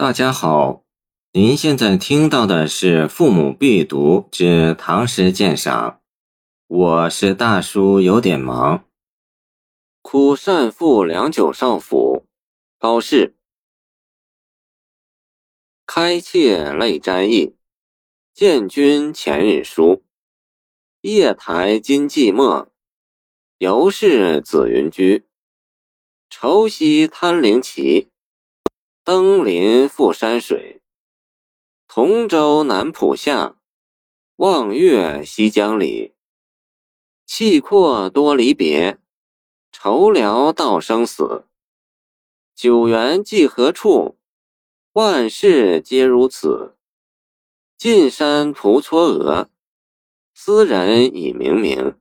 大家好，您现在听到的是《父母必读之唐诗鉴赏》，我是大叔，有点忙。哭善父良久少府，高适。开妾泪沾衣，见君前日书。夜台今寂寞，犹是紫云居。愁夕贪灵旗。登临覆山水，同舟南浦下，望月西江里。气阔多离别，愁寥道生死。九原寄何处？万事皆如此。近山徒嵯峨，斯人已冥冥。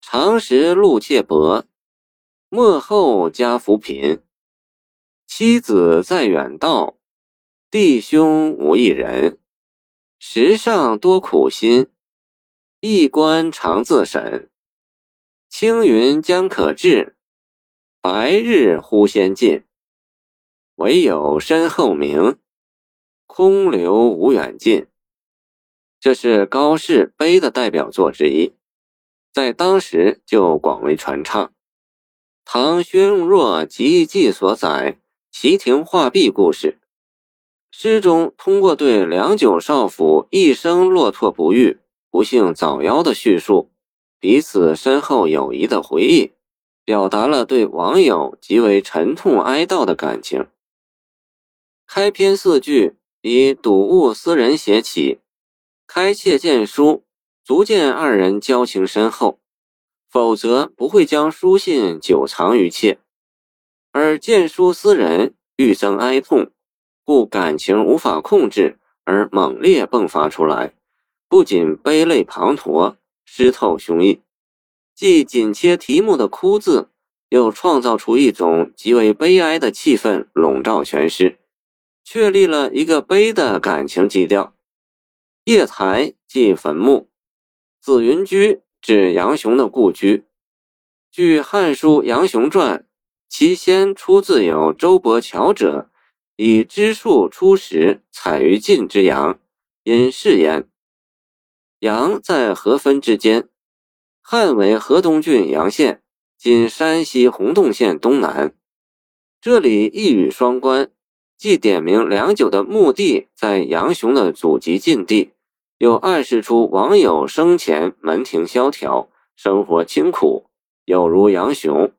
长时路怯薄，莫后家扶贫。妻子在远道，弟兄无一人。时上多苦心，一官常自审。青云将可至，白日忽先尽。唯有身后明，空留无远近。这是高适悲的代表作之一，在当时就广为传唱。唐薛用若集记所载。齐亭画壁故事，诗中通过对良久少府一生落拓不遇、不幸早夭的叙述，彼此深厚友谊的回忆，表达了对网友极为沉痛哀悼的感情。开篇四句以睹物思人写起，开切见书，足见二人交情深厚，否则不会将书信久藏于切。而见书思人，愈增哀痛，故感情无法控制而猛烈迸发出来，不仅悲泪滂沱，湿透胸臆。既紧切题目的“哭”字，又创造出一种极为悲哀的气氛笼罩全诗，确立了一个悲的感情基调。夜台即坟墓，紫云居指杨雄的故居。据《汉书·杨雄传》。其先出自有周伯乔者，以知树出时采于晋之阳，因是言。阳在河汾之间，汉为河东郡阳县，今山西洪洞县东南。这里一语双关，既点明良久的墓地在杨雄的祖籍晋地，又暗示出网友生前门庭萧条，生活清苦，有如杨雄。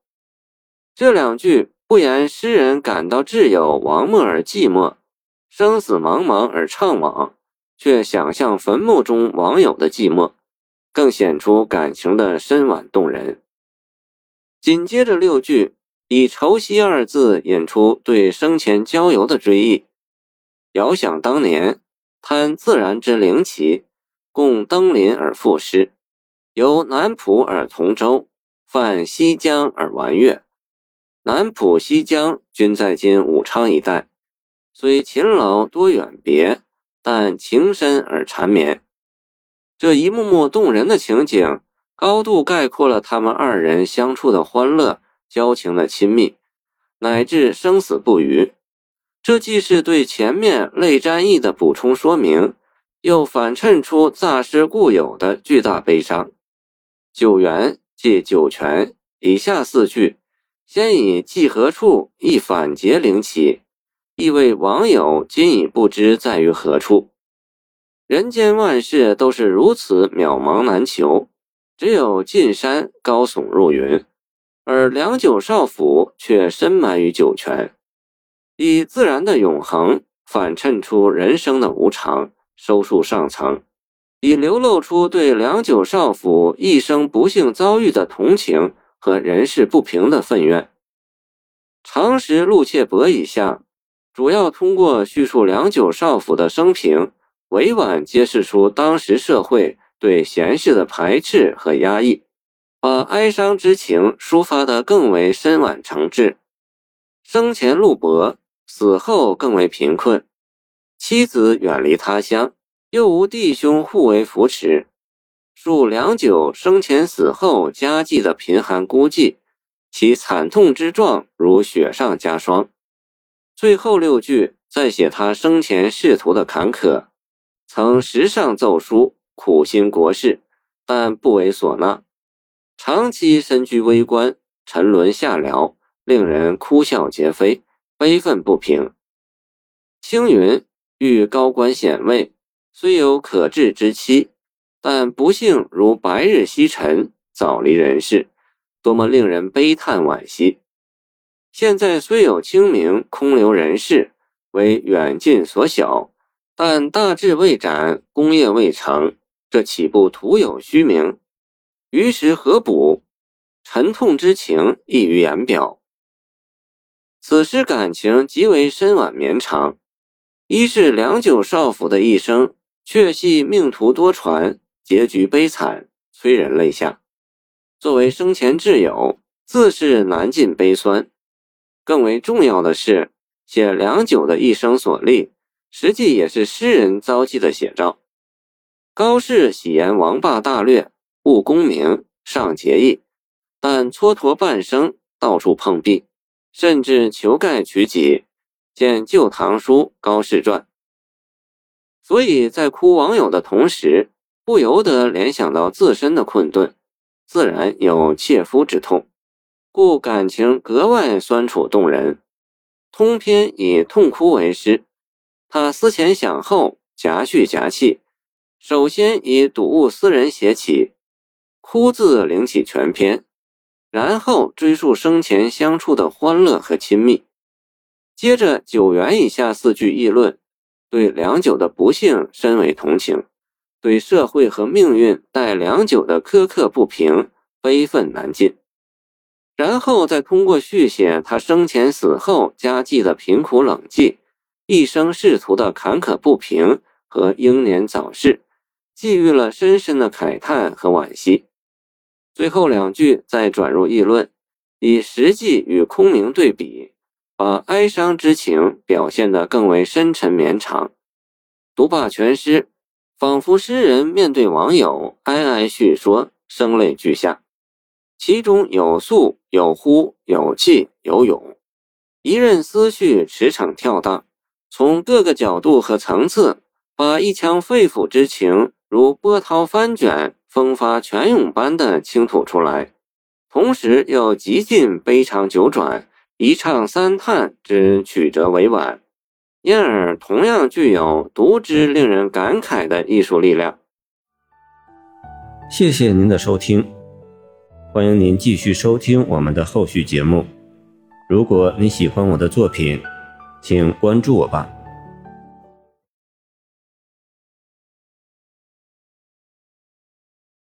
这两句不言诗人感到挚友王默而寂寞，生死茫茫而怅惘，却想象坟墓中网友的寂寞，更显出感情的深婉动人。紧接着六句以“愁夕”二字引出对生前交游的追忆，遥想当年，贪自然之灵奇，共登临而赋诗，由南浦而同舟，泛西江而玩月。南浦、西江均在今武昌一带，虽勤劳多远别，但情深而缠绵。这一幕幕动人的情景，高度概括了他们二人相处的欢乐、交情的亲密，乃至生死不渝。这既是对前面泪沾衣的补充说明，又反衬出诈尸固有的巨大悲伤。九原即九泉，以下四句。先以寄何处一反结灵起，意味网友今已不知在于何处。人间万事都是如此渺茫难求，只有进山高耸入云，而良久少府却深埋于九泉。以自然的永恒反衬出人生的无常，收束上层，以流露出对良久少府一生不幸遭遇的同情。和人事不平的愤怨。常识陆切伯以下，主要通过叙述良久少府的生平，委婉揭示出当时社会对贤士的排斥和压抑，把哀伤之情抒发得更为深婉诚挚。生前路薄，死后更为贫困，妻子远离他乡，又无弟兄互为扶持。述良久生前死后家计的贫寒孤寂，其惨痛之状如雪上加霜。最后六句在写他生前仕途的坎坷，曾时上奏书，苦心国事，但不为所纳，长期身居微官，沉沦下僚，令人哭笑皆非，悲愤不平。青云遇高官显位，虽有可治之期，但不幸如白日西沉，早离人世，多么令人悲叹惋惜！现在虽有清明空留人世，为远近所晓，但大志未展，功业未成，这岂不徒有虚名？于时何补？沉痛之情溢于言表。此时感情极为深婉绵长。一是良久少府的一生，却系命途多舛，结局悲惨，催人泪下。作为生前挚友，自是难尽悲酸。更为重要的是，写良久的一生所历，实际也是诗人遭际的写照。高适喜言王霸大略，务功名，尚节义，但蹉跎半生，到处碰壁，甚至求盖取己。见《旧唐书·高适传》，所以在哭网友的同时，不由得联想到自身的困顿，自然有切肤之痛，故感情格外酸楚动人。通篇以痛哭为诗，他思前想后，夹叙夹气，首先以睹物思人写起，哭字领起全篇，然后追溯生前相处的欢乐和亲密。接着九元以下四句议论，对良久的不幸深为同情，对社会和命运待良久的苛刻不平悲愤难尽，然后再通过续写他生前死后家计的贫苦冷寂，一生仕途的坎坷不平和英年早逝，寄予了深深的慨叹和惋惜。最后两句再转入议论，以实际与空明对比。把哀伤之情表现得更为深沉绵长。读罢全诗，仿佛诗人面对网友哀哀叙说，声泪俱下。其中有诉，有呼，有泣，有咏，一任思绪驰骋跳荡，从各个角度和层次，把一腔肺腑之情如波涛翻卷、风发泉涌般的倾吐出来，同时又极尽悲长九转。一唱三叹之曲折委婉，因而同样具有独之令人感慨的艺术力量。谢谢您的收听，欢迎您继续收听我们的后续节目。如果你喜欢我的作品，请关注我吧。